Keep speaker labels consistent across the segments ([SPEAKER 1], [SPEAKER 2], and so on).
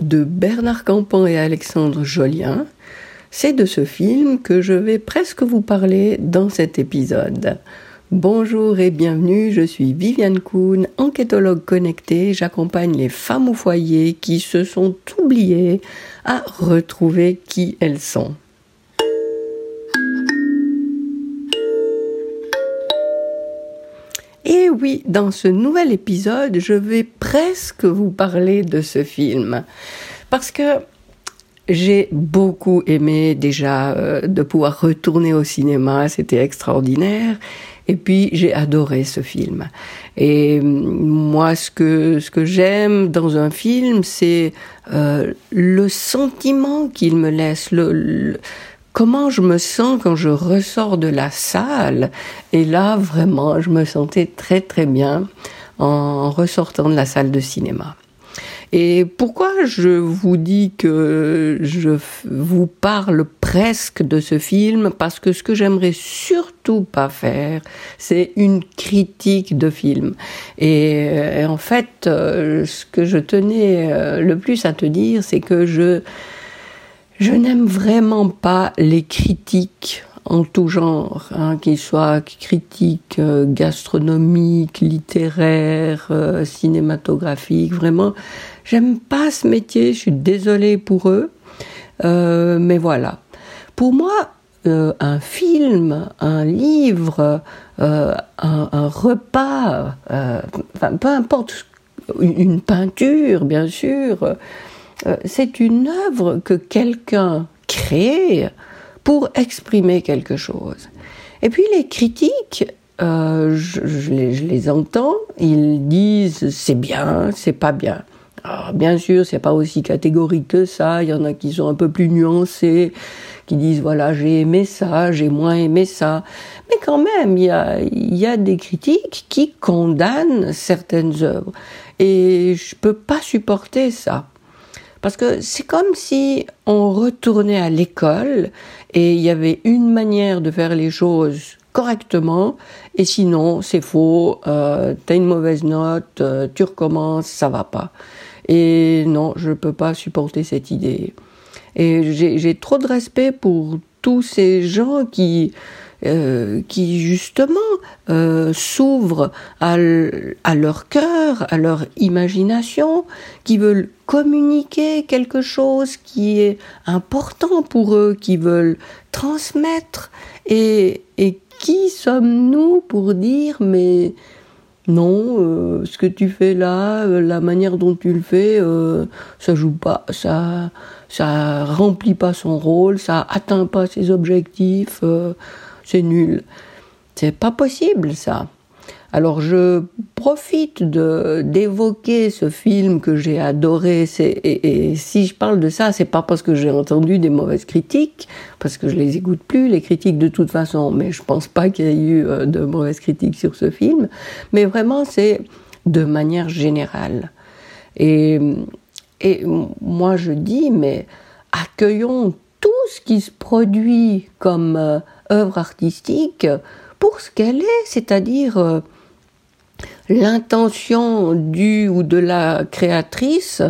[SPEAKER 1] De Bernard Campan et Alexandre Jolien. C'est de ce film que je vais presque vous parler dans cet épisode. Bonjour et bienvenue, je suis Viviane Kuhn, enquêtologue connectée. J'accompagne les femmes au foyer qui se sont oubliées à retrouver qui elles sont. Et oui, dans ce nouvel épisode, je vais presque vous parler de ce film? Parce que j'ai beaucoup aimé déjà euh, de pouvoir retourner au cinéma, c'était extraordinaire. Et puis j'ai adoré ce film. Et moi, ce que ce que j'aime dans un film, c'est euh, le sentiment qu'il me laisse, le, comment je me sens quand je ressors de la salle. Et là, vraiment, je me sentais très très bien en ressortant de la salle de cinéma. Et pourquoi je vous dis que je vous parle presque de ce film? Parce que ce que j'aimerais surtout pas faire, c'est une critique de film. Et, en fait, euh, ce que je tenais euh, le plus à te dire, c'est que je, je n'aime vraiment pas les critiques en tout genre, hein, qu'ils soient critiques euh, gastronomiques, littéraires, euh, cinématographiques. Vraiment, j'aime pas ce métier. Je suis désolée pour eux, euh, mais voilà. Pour moi, un film, un livre, un, un, repas, enfin, peu importe, une peinture, bien sûr, c'est une œuvre que quelqu'un crée pour exprimer quelque chose. Et puis les critiques, euh, je, les, entends, ils disent c'est bien, c'est pas bien. Alors, bien sûr, c'est pas aussi catégorique que ça. Il y en a qui sont un peu plus nuancés, qui disent voilà j'ai aimé ça, j'ai moins aimé ça. Mais quand même, il y a, y a des critiques qui condamnent certaines œuvres, et je peux pas supporter ça. Parce que c'est comme si on retournait à l'école et il y avait une manière de faire les choses correctement et sinon c'est faux, euh, t'as une mauvaise note, euh, tu recommences, ça va pas. Et non, je peux pas supporter cette idée. Et j'ai trop de respect pour tous ces gens qui euh, qui justement euh, s'ouvrent à, leur cœur, à leur imagination, qui veulent communiquer quelque chose qui est important pour eux, qui veulent transmettre. Et, et qui sommes-nous pour dire mais non, euh, ce que tu fais là, la manière dont tu le fais, ça joue pas, ça, ça remplit pas son rôle, ça atteint pas ses objectifs c'est nul. C'est pas possible ça. Alors je profite d'évoquer ce film que j'ai adoré. Et, et, si je parle de ça, c'est pas parce que j'ai entendu des mauvaises critiques, parce que je les écoute plus les critiques de toute façon. Mais je pense pas qu'il y ait eu euh, de mauvaises critiques sur ce film. Mais vraiment, c'est de manière générale. Et et moi je dis, mais accueillons tout ce qui se produit comme euh, œuvre artistique pour ce qu'elle est, c'est-à-dire euh, l'intention du ou de la créatrice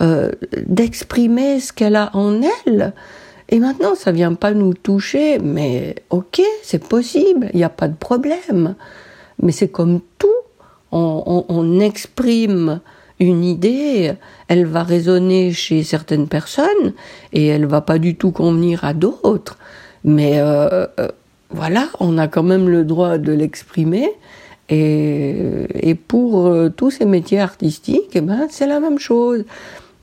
[SPEAKER 1] euh, d'exprimer ce qu'elle a en elle. Et maintenant, ça vient pas nous toucher, mais ok, c'est possible, il n'y a pas de problème. Mais c'est comme tout, on, on, exprime une idée, elle va résonner chez certaines personnes et elle va pas du tout convenir à d'autres. Mais euh, euh, voilà, on a quand même le droit de l'exprimer. Et, et, pour euh, tous ces métiers artistiques, eh ben, c'est la même chose.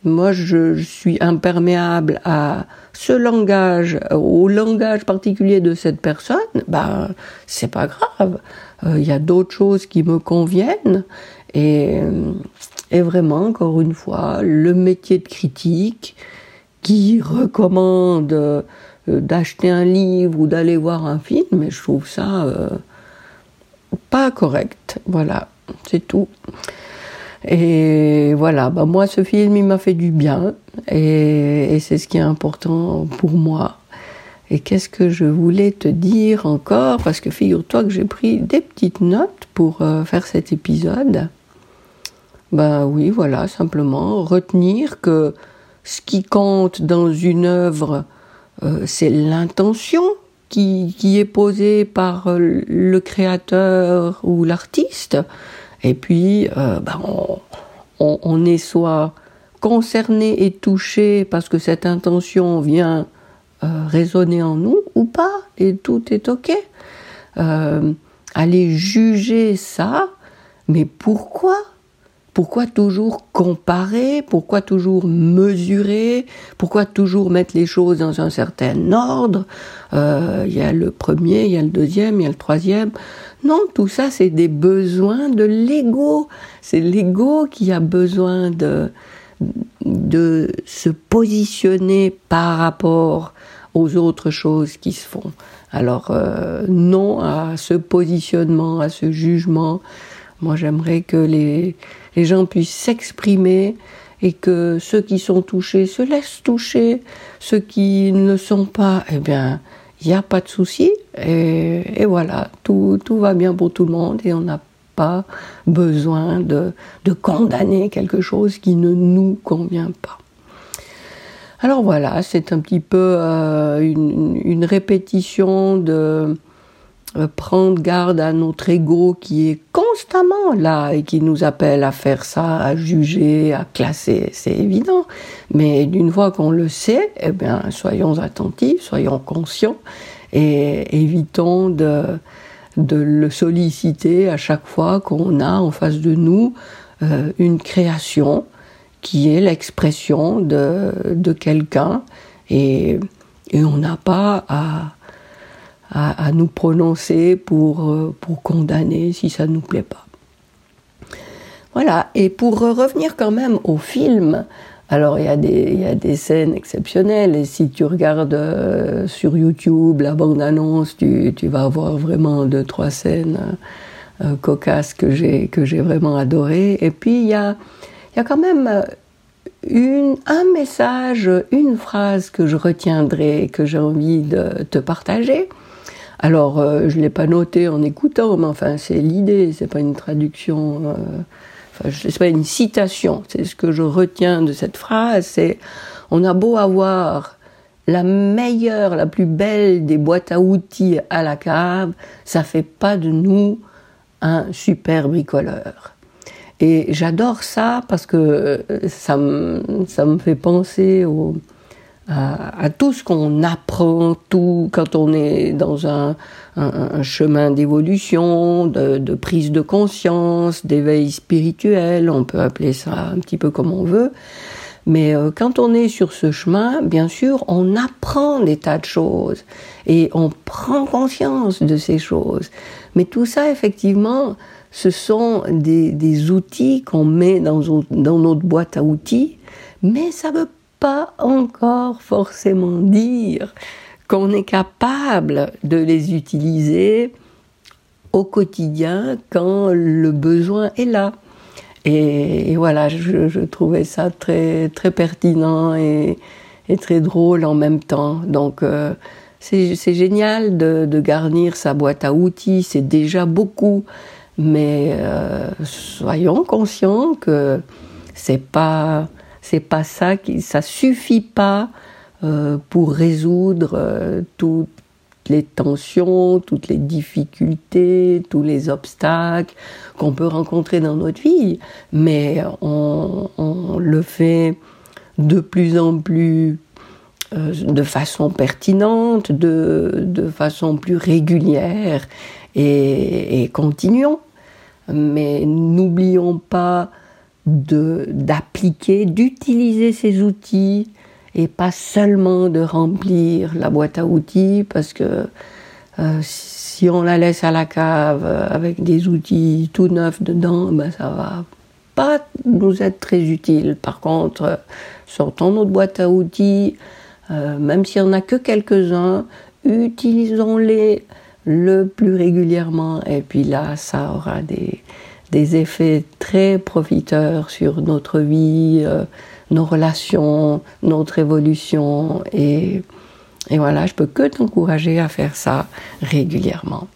[SPEAKER 1] Moi, je, suis imperméable à ce langage, au langage particulier de cette personne. Ben, c'est pas grave. Il y a d'autres choses qui me conviennent. Et, et vraiment, encore une fois, le métier de critique qui recommande d'acheter un livre ou d'aller voir un film, mais je trouve ça euh, pas correct. Voilà, c'est tout. Et voilà, bah moi ce film il m'a fait du bien et, c'est ce qui est important pour moi. Et qu'est-ce que je voulais te dire encore? Parce que figure-toi que j'ai pris des petites notes pour euh, faire cet épisode. Ben oui, voilà, simplement retenir que ce qui compte dans une œuvre, euh, c'est l'intention qui, qui, est posée par le créateur ou l'artiste. Et puis, euh, ben on, on, est soit concerné et touché parce que cette intention vient euh, résonner en nous ou pas, et tout est ok. Euh, aller juger ça, mais pourquoi? Pourquoi toujours comparer? Pourquoi toujours mesurer? Pourquoi toujours mettre les choses dans un certain ordre? Euh, Il y a le premier, il y a le deuxième, il y a le troisième. Non, tout ça, c'est des besoins de l'ego. C'est l'ego qui a besoin de, de se positionner par rapport aux autres choses qui se font. Alors euh, non à ce positionnement, à ce jugement. Moi j'aimerais que les, gens puissent s'exprimer et que ceux qui sont touchés se laissent toucher, ceux qui ne sont pas, eh bien, il n'y a pas de souci. Et, voilà, tout, va bien pour tout le monde et on n'a pas besoin de, condamner quelque chose qui ne nous convient pas. Alors voilà, c'est un petit peu euh, une, une, répétition de euh, prendre garde à notre ego qui est constamment là et qui nous appelle à faire ça, à juger, à classer, c'est évident. Mais d'une fois qu'on le sait, eh bien, soyons attentifs, soyons conscients et évitons de, de le solliciter à chaque fois qu'on a en face de nous euh, une création qui est l'expression de, de quelqu'un et, et, on n'a pas à, à, nous prononcer pour, euh, pour condamner si ça ne nous plaît pas. Voilà, et pour revenir quand même au film, alors il y, a des, y a des scènes exceptionnelles et si tu regardes euh, sur YouTube la bande-annonce, tu, tu, vas avoir vraiment deux, trois scènes euh, cocasses que j'ai, vraiment adorées. Et puis il y a y a quand même une, un message, une phrase que je retiendrai, que j'ai envie de te partager. Alors, euh, je ne l'ai pas noté en écoutant, mais enfin, c'est l'idée, c'est pas une traduction, euh, enfin, c'est pas une citation, c'est ce que je retiens de cette phrase, c'est on a beau avoir la meilleure, la plus belle des boîtes à outils à la cave, ça fait pas de nous un super bricoleur. Et j'adore ça parce que euh, ça me, ça me fait penser au, à, tout ce qu'on apprend, tout quand on est dans un, chemin d'évolution, de, prise de conscience, d'éveil spirituel, on peut appeler ça un petit peu comme on veut. Mais euh, quand on est sur ce chemin, bien sûr, on apprend des tas de choses et on prend conscience de ces choses. Mais tout ça, effectivement, ce sont des, outils qu'on met dans, dans, notre boîte à outils, mais ça ne veut pas encore forcément dire qu'on est capable de les utiliser au quotidien quand le besoin est là. Et, voilà, je, trouvais ça très, très pertinent et, très drôle en même temps. Donc, euh, c'est génial de, de garnir sa boîte à outils, c'est déjà beaucoup. Mais euh, soyons conscients que c'est pas c'est pas ça qui ça suffit pas euh, pour résoudre euh, toutes les tensions, toutes les difficultés, tous les obstacles qu'on peut rencontrer dans notre vie, mais on, le fait de plus en plus euh, de façon pertinente, de, de façon plus régulière et continuons. Mais n'oublions pas d'appliquer, d'utiliser ces outils et pas seulement de remplir la boîte à outils parce que euh, si on la laisse à la cave avec des outils tout neufs dedans, ben ça va pas nous être très utile. Par contre, sortons notre boîte à outils, euh, même s'il n'y en a que quelques-uns, utilisons-les le plus régulièrement et puis là ça aura des, des effets très profiteurs sur notre vie, euh, nos relations, notre évolution et, et voilà, je peux que t'encourager à faire ça régulièrement.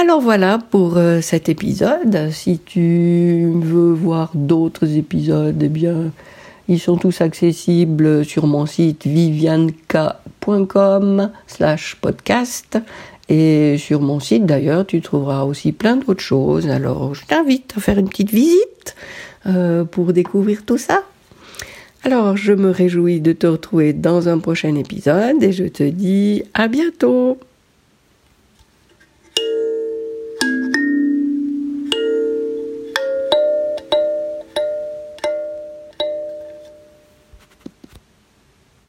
[SPEAKER 1] Alors voilà pour euh, cet épisode. Si tu veux voir d'autres épisodes, eh bien, ils sont tous accessibles sur mon site vivianka.com slash podcast. Et sur mon site d'ailleurs, tu trouveras aussi plein d'autres choses. Alors je t'invite à faire une petite visite euh, pour découvrir tout ça. Alors je me réjouis de te retrouver dans un prochain épisode et je te dis à bientôt.